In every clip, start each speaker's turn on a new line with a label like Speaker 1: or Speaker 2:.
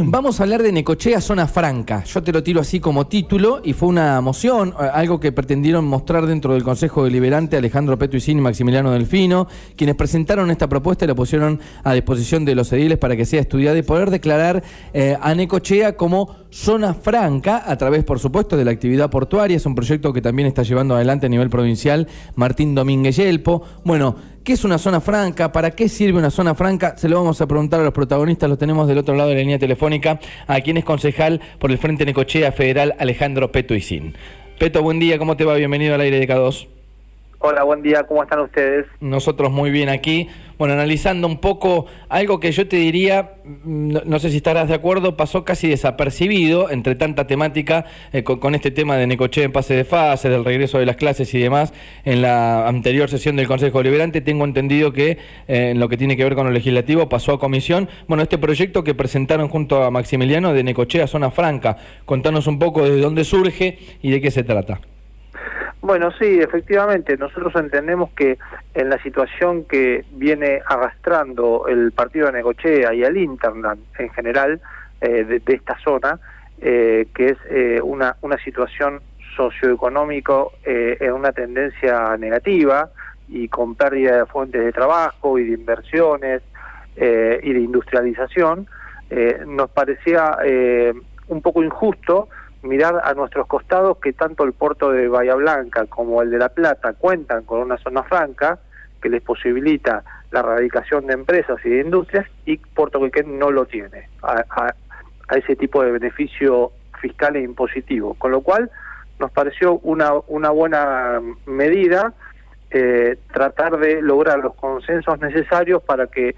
Speaker 1: Vamos a hablar de Necochea Zona Franca. Yo te lo tiro así como título y fue una moción, eh, algo que pretendieron mostrar dentro del Consejo Deliberante Alejandro Petuicín y Maximiliano Delfino, quienes presentaron esta propuesta y la pusieron a disposición de los ediles para que sea estudiada y poder declarar eh, a Necochea como zona franca a través, por supuesto, de la actividad portuaria. Es un proyecto que también está llevando adelante a nivel provincial Martín Domínguez Yelpo. Bueno, ¿Qué es una zona franca? ¿Para qué sirve una zona franca? Se lo vamos a preguntar a los protagonistas, lo tenemos del otro lado de la línea telefónica, a quien es concejal por el Frente Necochea Federal, Alejandro Peto. Peto, buen día, ¿cómo te va? Bienvenido al aire de K2.
Speaker 2: Hola, buen día, ¿cómo están ustedes?
Speaker 1: Nosotros muy bien aquí. Bueno, analizando un poco algo que yo te diría, mm, no, sé si estarás de acuerdo, pasó casi desapercibido entre tanta temática eh, con, este tema de Necoche en pase de fase, del regreso de las clases y demás. En la anterior sesión del Consejo Deliberante tengo entendido que eh, en lo que tiene que ver con lo legislativo pasó a comisión. Bueno, este proyecto que presentaron junto a Maximiliano de Necochea Zona Franca, contanos un poco de dónde surge y de qué se trata.
Speaker 2: Bueno, sí, efectivamente, nosotros entendemos que en la situación que viene arrastrando el partido de Negochea y el Internet en general eh, de, esta zona, eh, que es eh, una, una situación socioeconómico en una tendencia negativa y con pérdida de fuentes de trabajo y de inversiones y de industrialización, nos parecía un poco injusto mirar a nuestros costados que tanto el puerto de Bahía Blanca como el de La Plata cuentan con una zona franca que les posibilita la erradicación de empresas y de industrias y Puerto Quequén no lo tiene a, ese tipo de beneficio fiscal e impositivo. Con lo cual nos pareció una, una buena medida eh, tratar de lograr los consensos necesarios para que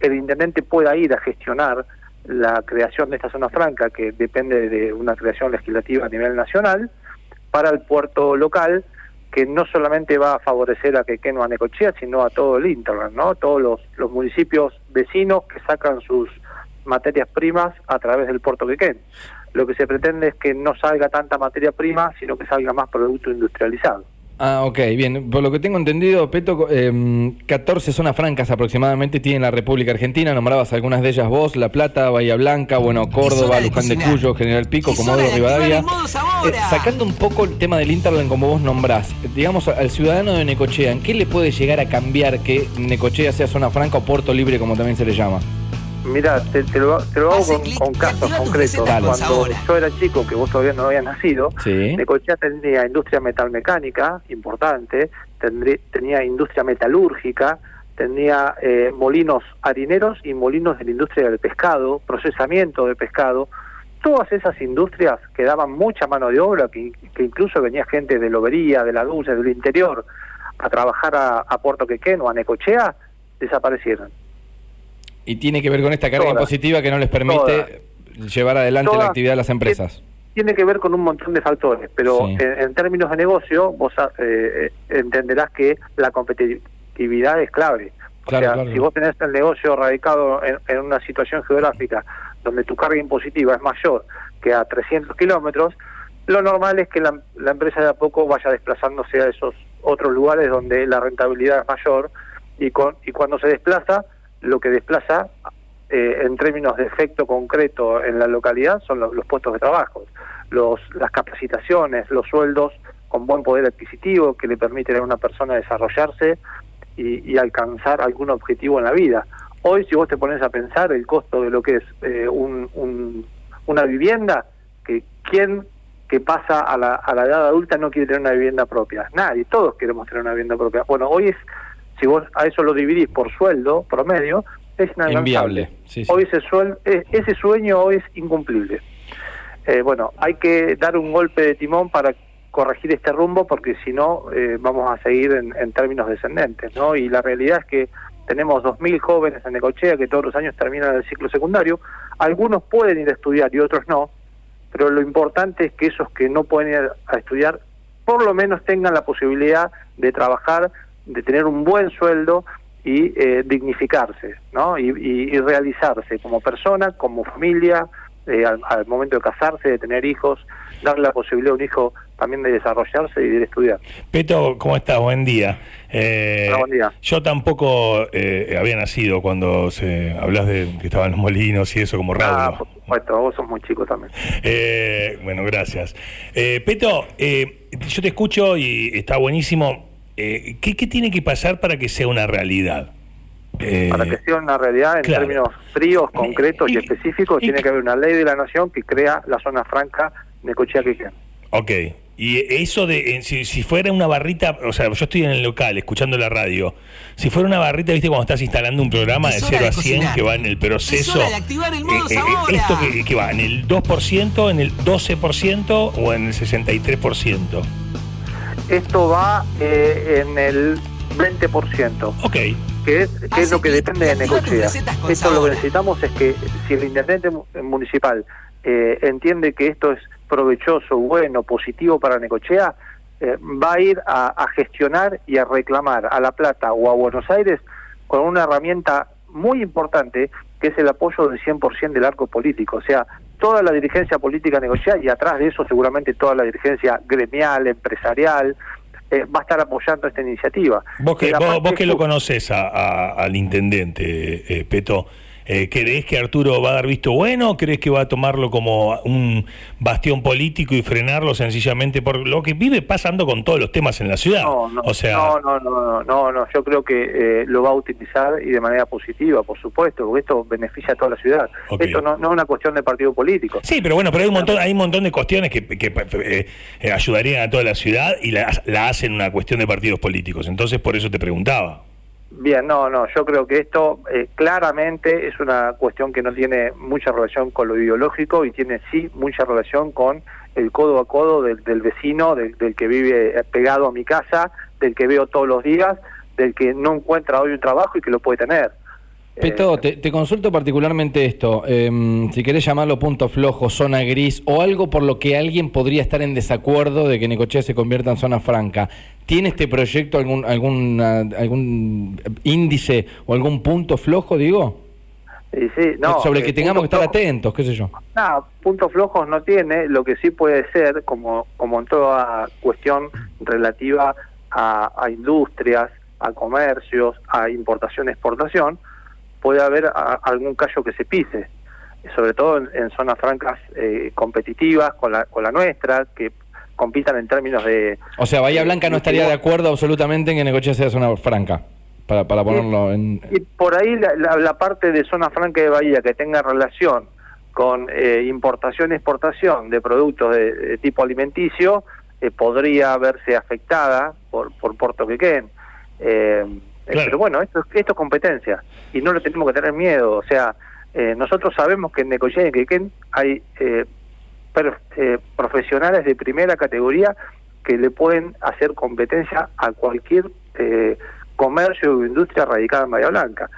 Speaker 2: el intendente pueda ir a gestionar la creación de esta zona franca, que depende de una creación legislativa a nivel nacional, para el puerto local, que no solamente va a favorecer a Quequeno a Necochea, sino a todo el Interland, ¿no? Todos los, los municipios vecinos que sacan sus materias primas a través del puerto Quequén. Lo que se pretende es que no salga tanta materia prima, sino que salga más producto industrializado.
Speaker 1: Ah, ok, bien. Por lo que tengo entendido, Peto, eh, 14 zonas francas aproximadamente tiene la República Argentina. Nombrabas algunas de ellas vos, La Plata, Bahía Blanca, bueno, Córdoba, Luján de Cuyo, General Pico, Comodoro Rivadavia. Eh, sacando un poco el tema del Interland como vos nombrás, digamos, al ciudadano de Necochea, ¿en qué le puede llegar a cambiar que Necochea sea zona franca o puerto libre, como también se le llama?
Speaker 2: Mira, te, lo, hago con, casos concretos. Cuando yo era chico, que vos todavía no habías nacido, sí. Necochea tenía industria metalmecánica importante, tenía industria metalúrgica, tenía eh, molinos harineros y molinos de la industria del pescado, procesamiento de pescado. Todas esas industrias que daban mucha mano de obra, que, incluso venía gente de Lobería, de la Dulce, del interior, a trabajar a, a Puerto Quequén o a Necochea, desaparecieron.
Speaker 1: Y tiene que ver con esta carga impositiva que no les permite llevar adelante la actividad de las empresas.
Speaker 2: Tiene que ver con un montón de factores, pero en, términos de negocio, vos ah, eh, entenderás que la competitividad es clave. O sea, si vos tenés el negocio radicado en, una situación geográfica donde tu carga impositiva es mayor que a 300 kilómetros, lo normal es que la, la, empresa de a poco vaya desplazándose a esos otros lugares donde la rentabilidad es mayor y, con, y cuando se desplaza lo que desplaza eh, en términos de efecto concreto en la localidad son los, puestos de trabajo, los, las capacitaciones, los sueldos con buen poder adquisitivo que le permiten a una persona desarrollarse y, alcanzar algún objetivo en la vida. Hoy, si vos te pones a pensar el costo de lo que es eh, un, una vivienda, que quién que pasa a la, a la edad adulta no quiere tener una vivienda propia. Nadie, todos queremos tener una vivienda propia. Bueno, hoy es si vos a eso lo dividís por sueldo promedio, es
Speaker 1: inviable.
Speaker 2: Hoy ese, sueldo, e, ese sueño hoy es incumplible. Eh, bueno, hay que dar un golpe de timón para corregir este rumbo porque si no eh, vamos a seguir en, términos descendentes, ¿no? Y la realidad es que tenemos 2.000 jóvenes en Necochea que todos los años terminan el ciclo secundario. Algunos pueden ir a estudiar y otros no, pero lo importante es que esos que no pueden ir a estudiar por lo menos tengan la posibilidad de trabajar de tener un buen sueldo y eh, dignificarse, ¿no? Y, realizarse como persona, como familia, eh, al, momento de casarse, de tener hijos, darle la posibilidad a un hijo también de desarrollarse y de estudiar.
Speaker 3: Peto, ¿cómo estás? Buen día.
Speaker 2: Eh, buen día.
Speaker 3: Yo tampoco eh, había nacido cuando se hablas de que estaban los molinos y eso como radio.
Speaker 2: Ah, por supuesto, vos sos muy chico también.
Speaker 3: Eh, bueno, gracias. Peto, yo te escucho y está buenísimo. ¿Qué, ¿Qué tiene que pasar para que sea una realidad?
Speaker 2: Para que sea una realidad en términos fríos, concretos y, específicos, tiene que haber una ley de la nación que crea la zona franca de Cochea-Quequén.
Speaker 3: Ok, y eso de, si, fuera una barrita, o sea, yo estoy en el local escuchando la radio, si fuera una barrita, viste, cuando estás instalando un programa de 0 a 100 que va en el proceso.
Speaker 4: de activar el modo
Speaker 3: eh, eh, ¿Esto que, va? ¿En el 2%, en el 12% o en el 63%?
Speaker 2: Esto va eh, en el 20%.
Speaker 3: Ok.
Speaker 2: Que es, que es lo que depende de Necochea. Esto lo que necesitamos es que si el intendente municipal entiende que esto es provechoso, bueno, positivo para Necochea, eh, va a ir a, gestionar y a reclamar a La Plata o a Buenos Aires con una herramienta muy importante que es el apoyo del 100% del arco político. O sea, toda la dirigencia política Necochea y atrás de eso seguramente toda la dirigencia gremial, empresarial, eh, va a estar apoyando esta iniciativa.
Speaker 3: Vos que, vos, que lo conoces al intendente, eh, Peto, eh, ¿Crees que Arturo va a dar visto bueno? ¿Crees que va a tomarlo como un bastión político y frenarlo sencillamente por lo que vive pasando con todos los temas en la ciudad?
Speaker 2: No, no, o sea... no, no, no, no, no, yo creo que eh, lo va a utilizar y de manera positiva, por supuesto, porque esto beneficia a toda la ciudad. Esto no, no, es una cuestión de partido político.
Speaker 3: Sí, pero bueno, pero hay un montón, hay un montón de cuestiones que, que eh, ayudarían a toda la ciudad y la, la hacen una cuestión de partidos políticos. Entonces, por eso te preguntaba.
Speaker 2: Bien, no, no, yo creo que esto eh, claramente es una cuestión que no tiene mucha relación con lo ideológico y tiene sí mucha relación con el codo a codo del, vecino, del, que vive pegado a mi casa, del que veo todos los días, del que no encuentra hoy un trabajo y que lo puede tener.
Speaker 1: Peto, eh, te, consulto particularmente esto, em, si querés llamarlo punto flojo, zona gris o algo por lo que alguien podría estar en desacuerdo de que Necochea se convierta en zona franca. ¿Tiene este proyecto algún, algún, algún índice o algún punto flojo, digo?
Speaker 2: Sí, sí, no,
Speaker 1: Sobre el que tengamos que estar atentos, qué sé yo.
Speaker 2: No, puntos flojos no tiene, lo que sí puede ser, como, como en toda cuestión relativa a, a industrias, a comercios, a importación-exportación, puede haber algún callo que se pise, sobre todo en, zonas francas eh, competitivas con la, con la nuestra, que compitan en términos de...
Speaker 1: O sea, Bahía Blanca no estaría de acuerdo absolutamente en que Necochea sea zona franca, para, para ponerlo en...
Speaker 2: Y por ahí la, parte de zona franca de Bahía que tenga relación con eh, importación y exportación de productos de, tipo alimenticio, eh, podría verse afectada por, por Puerto Quequén. Eh, pero bueno, esto, esto es competencia y no le tenemos que tener miedo. O sea, eh, nosotros sabemos que en Necochea y en Quequén hay eh, eh, profesionales de primera categoría que le pueden hacer competencia a cualquier comercio o industria radicada en Bahía Blanca.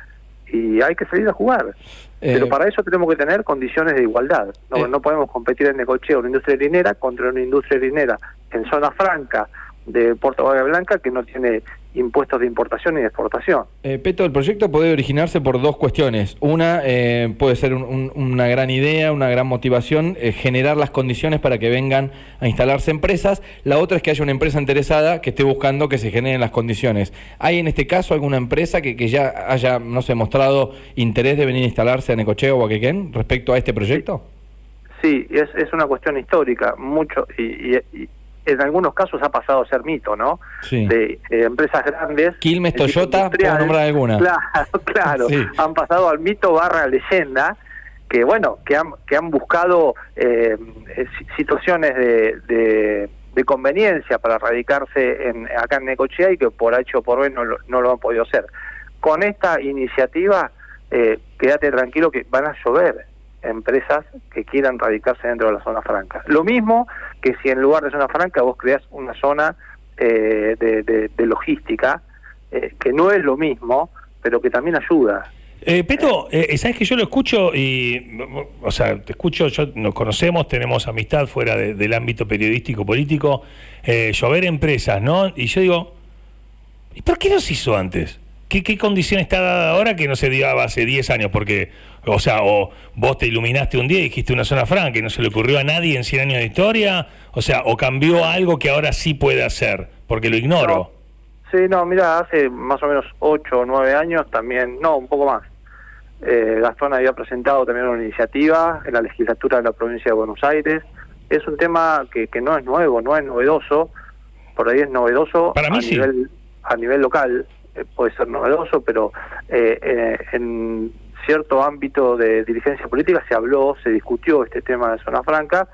Speaker 2: Y hay que salir a jugar. Pero para eso tenemos que tener condiciones de igualdad. No, no podemos competir en Necochea una industria linera contra una industria linera en zona franca de Puerto Bahía Blanca que no tiene impuestos de importación y de exportación.
Speaker 1: Eh, Peto, el proyecto puede originarse por dos cuestiones. Una, eh, puede ser una gran idea, una gran motivación, eh, generar las condiciones para que vengan a instalarse empresas. La otra es que haya una empresa interesada que esté buscando que se generen las condiciones. ¿Hay en este caso alguna empresa que, ya haya, no sé, mostrado interés de venir a instalarse a Necochea o a Quequén respecto a este proyecto?
Speaker 2: Sí, es, es una cuestión histórica, mucho, y, y en algunos casos ha pasado a ser mito, ¿no?
Speaker 1: Sí.
Speaker 2: De eh, empresas grandes.
Speaker 1: Quilmes, Toyota, por nombrar alguna.
Speaker 2: Claro, claro. Han pasado al mito barra leyenda, que bueno, que han, que han buscado eh, eh, situaciones de, de, conveniencia para radicarse en, acá en Necochea y que por hecho por hoy no, no lo han podido hacer. Con esta iniciativa, quédate tranquilo que van a llover empresas que quieran radicarse dentro de la zona franca. Lo mismo que si en lugar de zona franca vos creas una zona eh, de, logística, eh, que no es lo mismo, pero que también ayuda.
Speaker 3: Eh, Peto, eh, sabes que yo lo escucho y, o sea, te escucho, yo, nos conocemos, tenemos amistad fuera del ámbito periodístico político, llover empresas, ¿no? Y yo digo, ¿y por qué no se hizo antes? ¿qué, ¿qué condición está dada ahora que no se dio hace 10 años? Porque, o sea, o vos te iluminaste un día y dijiste una zona franca y no se le ocurrió a nadie en 100 años de historia, o sea, o cambió algo que ahora sí puede hacer, porque lo ignoro.
Speaker 2: Sí, no, mira, hace más o menos 8 o 9 años también, no, un poco más. Eh, Gastón había presentado también una iniciativa en la legislatura de la provincia de Buenos Aires. Es un tema que, que no es nuevo, no es novedoso, por ahí es novedoso
Speaker 3: Para mí
Speaker 2: a,
Speaker 3: sí.
Speaker 2: nivel, a nivel local, eh, puede ser novedoso, pero eh, eh, en cierto ámbito de dirigencia política se habló, se discutió este tema de zona franca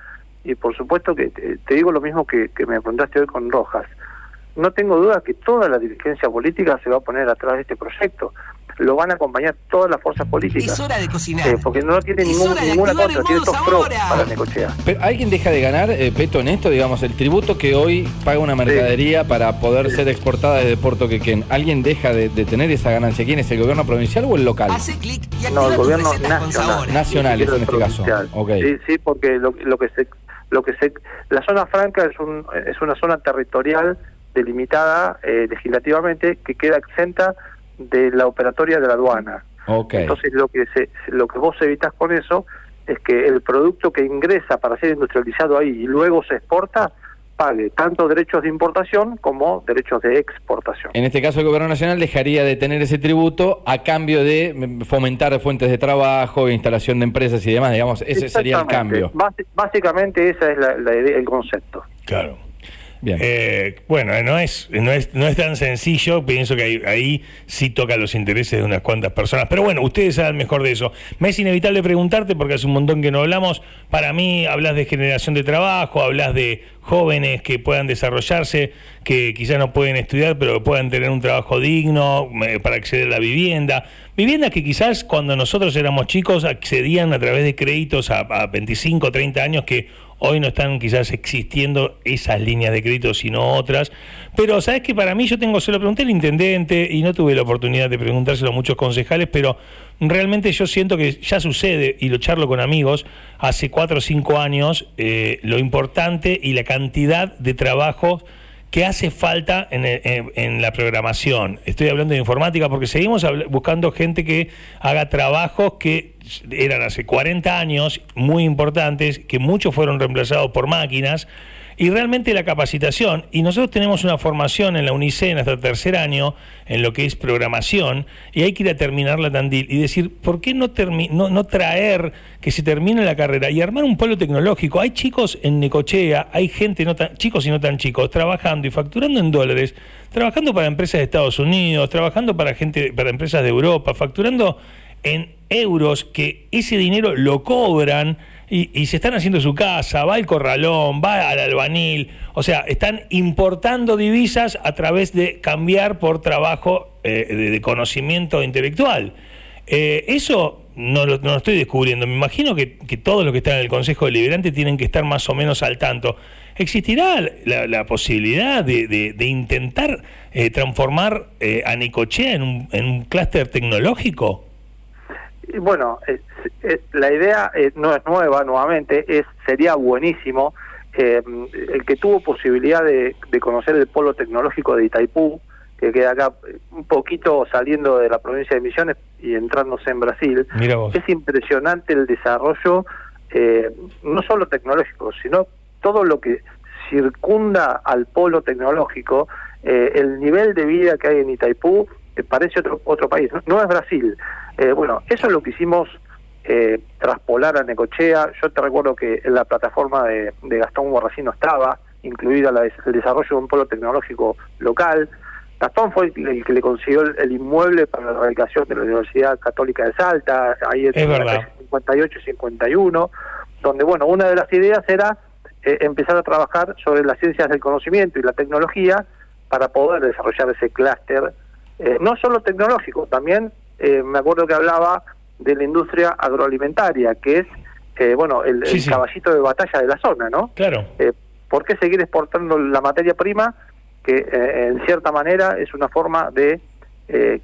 Speaker 2: y por supuesto que te, digo lo mismo que, que me preguntaste hoy con Rojas. No tengo duda que toda la dirigencia política se va a poner atrás de este proyecto. Lo van a acompañar todas las fuerzas políticas.
Speaker 4: Es hora de cocinar.
Speaker 2: Eh, porque no tiene
Speaker 4: Es
Speaker 2: ningún,
Speaker 4: hora de
Speaker 2: ninguna contra, tiene todos pros para Necochea.
Speaker 1: Pero ¿alguien deja de ganar, eh, Peto, en esto? Digamos, el tributo que hoy paga una mercadería para poder ser exportada desde Puerto Quequén. ¿Alguien deja de, de tener esa ganancia? ¿Quién es, el gobierno provincial o el local?
Speaker 4: Hace clic y
Speaker 2: No, el gobierno nacional.
Speaker 4: sabor.
Speaker 1: Nacionales
Speaker 2: Ni
Speaker 1: en este caso.
Speaker 2: Sí, sí, porque lo, lo que se, lo que se, la zona franca es un, es una zona territorial delimitada eh, legislativamente que queda exenta de la operatoria de la aduana. Entonces lo que se, lo que vos evitas con eso es que el producto que ingresa para ser industrializado ahí y luego se exporta pague tanto derechos de importación como derechos de exportación.
Speaker 1: En este caso, el gobierno nacional dejaría de tener ese tributo a cambio de mm, fomentar fuentes de trabajo, instalación de empresas y demás. Digamos, ese sería el cambio.
Speaker 2: Básicamente esa es la, la idea, el concepto.
Speaker 3: Claro. Eh, bueno, no es, no, es, no es tan sencillo, pienso que ahí, ahí sí toca los intereses de unas cuantas personas, pero bueno, ustedes saben mejor de eso. Me es inevitable preguntarte, porque hace un montón que no hablamos, para mí hablas de generación de trabajo, hablas de jóvenes que puedan desarrollarse, que quizás no pueden estudiar, pero puedan tener un trabajo digno eh, para acceder a la vivienda. Viviendas que quizás cuando nosotros éramos chicos accedían a través de créditos a, a 25, 30 años que Hoy no están quizás existiendo esas líneas de crédito, sino otras. Pero, ¿sabes que Para mí, yo tengo, se lo pregunté al intendente y no tuve la oportunidad de preguntárselo a muchos concejales, pero realmente yo siento que ya sucede, y lo charlo con amigos, hace cuatro o cinco años, eh, lo importante y la cantidad de trabajos que hace falta en, en- la programación. Estoy hablando de informática porque seguimos buscando gente que haga trabajos que eran hace 40 años muy importantes, que muchos fueron reemplazados por máquinas. Y realmente la capacitación, y nosotros tenemos una formación en la UNICEN hasta tercer año en lo que es programación, y hay que ir a terminar la Tandil y decir, ¿por qué no, no, no traer que se termine la carrera y armar un polo tecnológico? Hay chicos en Necochea, hay gente, no tan, chicos y no tan chicos, trabajando y facturando en dólares, trabajando para empresas de Estados Unidos, trabajando para gente, para empresas de Europa, facturando en euros que ese dinero lo cobran y, se están haciendo su casa, va al corralón, va al albanil, o sea, están importando divisas a través de cambiar por trabajo eh, de, conocimiento intelectual. Eh, eso no lo, no lo estoy descubriendo, me imagino que, que todos los que están en el Consejo Deliberante tienen que estar más o menos al tanto. ¿Existirá la, posibilidad de, de- intentar eh, transformar eh, a Necochea en un, en un clúster tecnológico?
Speaker 2: Bueno, eh, eh, la idea eh, no es nueva nuevamente, es sería buenísimo. eh, el que tuvo posibilidad de, de conocer el polo tecnológico de Itaipú, que queda acá eh, un poquito saliendo de la provincia de Misiones y entrándose en Brasil,
Speaker 3: Mira vos.
Speaker 2: es impresionante el desarrollo, eh, no solo tecnológico, sino todo lo que circunda al polo tecnológico, el nivel de vida que hay en Itaipú parece otro otro país, no, no es Brasil. Eh, bueno, eso es lo que hicimos eh, traspolar a Necochea. Yo te recuerdo que en la plataforma de, de Gastón Guarracino estaba incluida la des- el desarrollo de un polo tecnológico local. Gastón fue el, el que le consiguió el, el inmueble para la radicación de la Universidad Católica de Salta, ahí en
Speaker 3: Es
Speaker 2: la
Speaker 3: verdad.
Speaker 2: calle 58 y 51, donde, bueno, una de las ideas era eh, empezar a trabajar sobre las ciencias del conocimiento y la tecnología para poder desarrollar ese clúster, eh, no solo tecnológico, también eh, me acuerdo que hablaba de la industria agroalimentaria, que es, eh, bueno, el,
Speaker 3: Sí,
Speaker 2: el
Speaker 3: sí.
Speaker 2: caballito de batalla de la zona, ¿no?
Speaker 3: Claro.
Speaker 2: Eh, ¿Por qué seguir exportando la materia prima que en cierta manera es una forma de eh,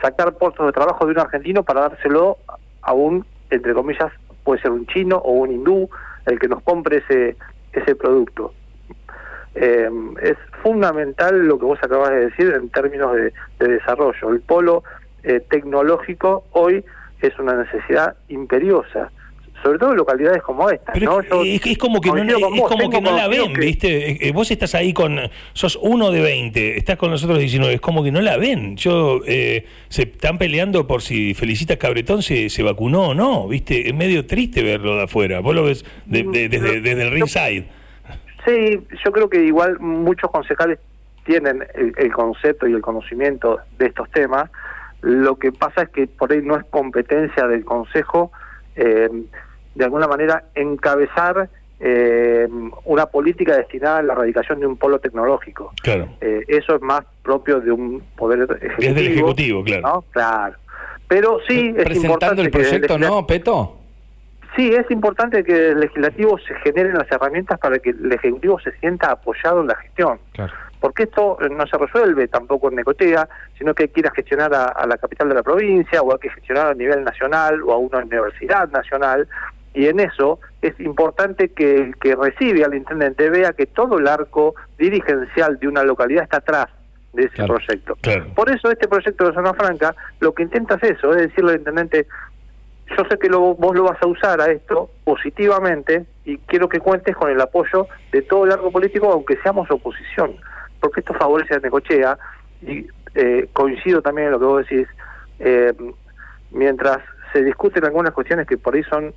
Speaker 2: sacar puestos de trabajo de un argentino para dárselo a un, entre comillas, puede ser un chino o un hindú, el que nos compre ese, ese producto? Eh, es fundamental lo que vos acabas de decir en términos de, desarrollo. El polo eh, tecnológico hoy es una necesidad imperiosa sobre todo en localidades como esta. ¿no?
Speaker 3: es, como que no, es como que no la ven, ¿viste? Eh, eh, vos estás ahí con, sos uno de 20, estás con nosotros 19, es como que no la ven. Yo, eh, se están peleando por si Felicitas Cabretón se, se vacunó o no, ¿viste? Es medio triste verlo de afuera, vos lo ves de, desde, desde, el ringside.
Speaker 2: Sí, yo creo que igual muchos concejales tienen el, concepto y el conocimiento de estos temas, lo que pasa es que por ahí no es competencia del Consejo eh, de alguna manera encabezar eh, una política destinada a la erradicación de un polo tecnológico.
Speaker 3: Claro.
Speaker 2: Eh, eso es más propio de un poder ejecutivo.
Speaker 3: Es del ejecutivo, claro.
Speaker 2: Claro. Pero sí es
Speaker 1: presentando el proyecto, ¿no, Peto?
Speaker 2: Sí, es importante que el legislativo se generen las herramientas para que el ejecutivo se sienta apoyado en la gestión.
Speaker 1: Claro.
Speaker 2: Porque esto no se resuelve tampoco en Necotea, sino que hay que ir a gestionar a la capital de la provincia, o hay que gestionar a nivel nacional, o a una universidad nacional, y en eso es importante que el que recibe al intendente vea que todo el arco dirigencial de una localidad está atrás de ese proyecto. Por eso este proyecto de Zona Franca lo que intenta es eso, es decirle al intendente, yo sé que lo, vos lo vas a usar a esto positivamente y quiero que cuentes con el apoyo de todo el arco político, aunque seamos oposición, porque esto favorece a Necochea y eh, coincido también en lo que vos decís, eh, mientras se discuten algunas cuestiones que por ahí son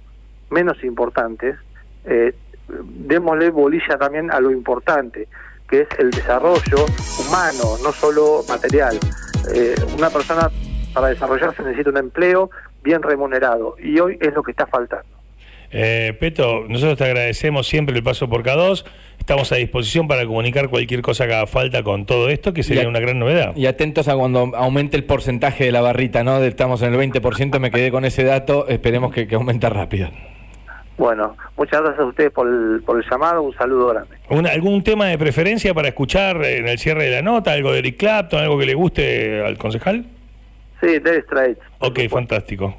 Speaker 2: menos importantes, eh, démosle bolilla también a lo importante, que es el desarrollo humano, no solo material. Eh, una persona para desarrollarse necesita un empleo bien remunerado y hoy es lo que está faltando.
Speaker 3: Eh, Peto, nosotros te agradecemos siempre el paso por K2. Estamos a disposición para comunicar cualquier cosa que haga falta con todo esto, que sería una gran novedad.
Speaker 1: Y atentos a cuando aumente el porcentaje de la barrita, ¿no? Estamos en el 20%, me quedé con ese dato, esperemos que, que aumente rápido.
Speaker 2: Bueno, muchas gracias a ustedes por el, por el llamado, un saludo grande.
Speaker 3: ¿Algún tema de preferencia para escuchar en el cierre de la nota? ¿Algo de Eric Clapton? ¿Algo que le guste al concejal?
Speaker 2: Sí, Dire Straits.
Speaker 3: Ok, fantástico.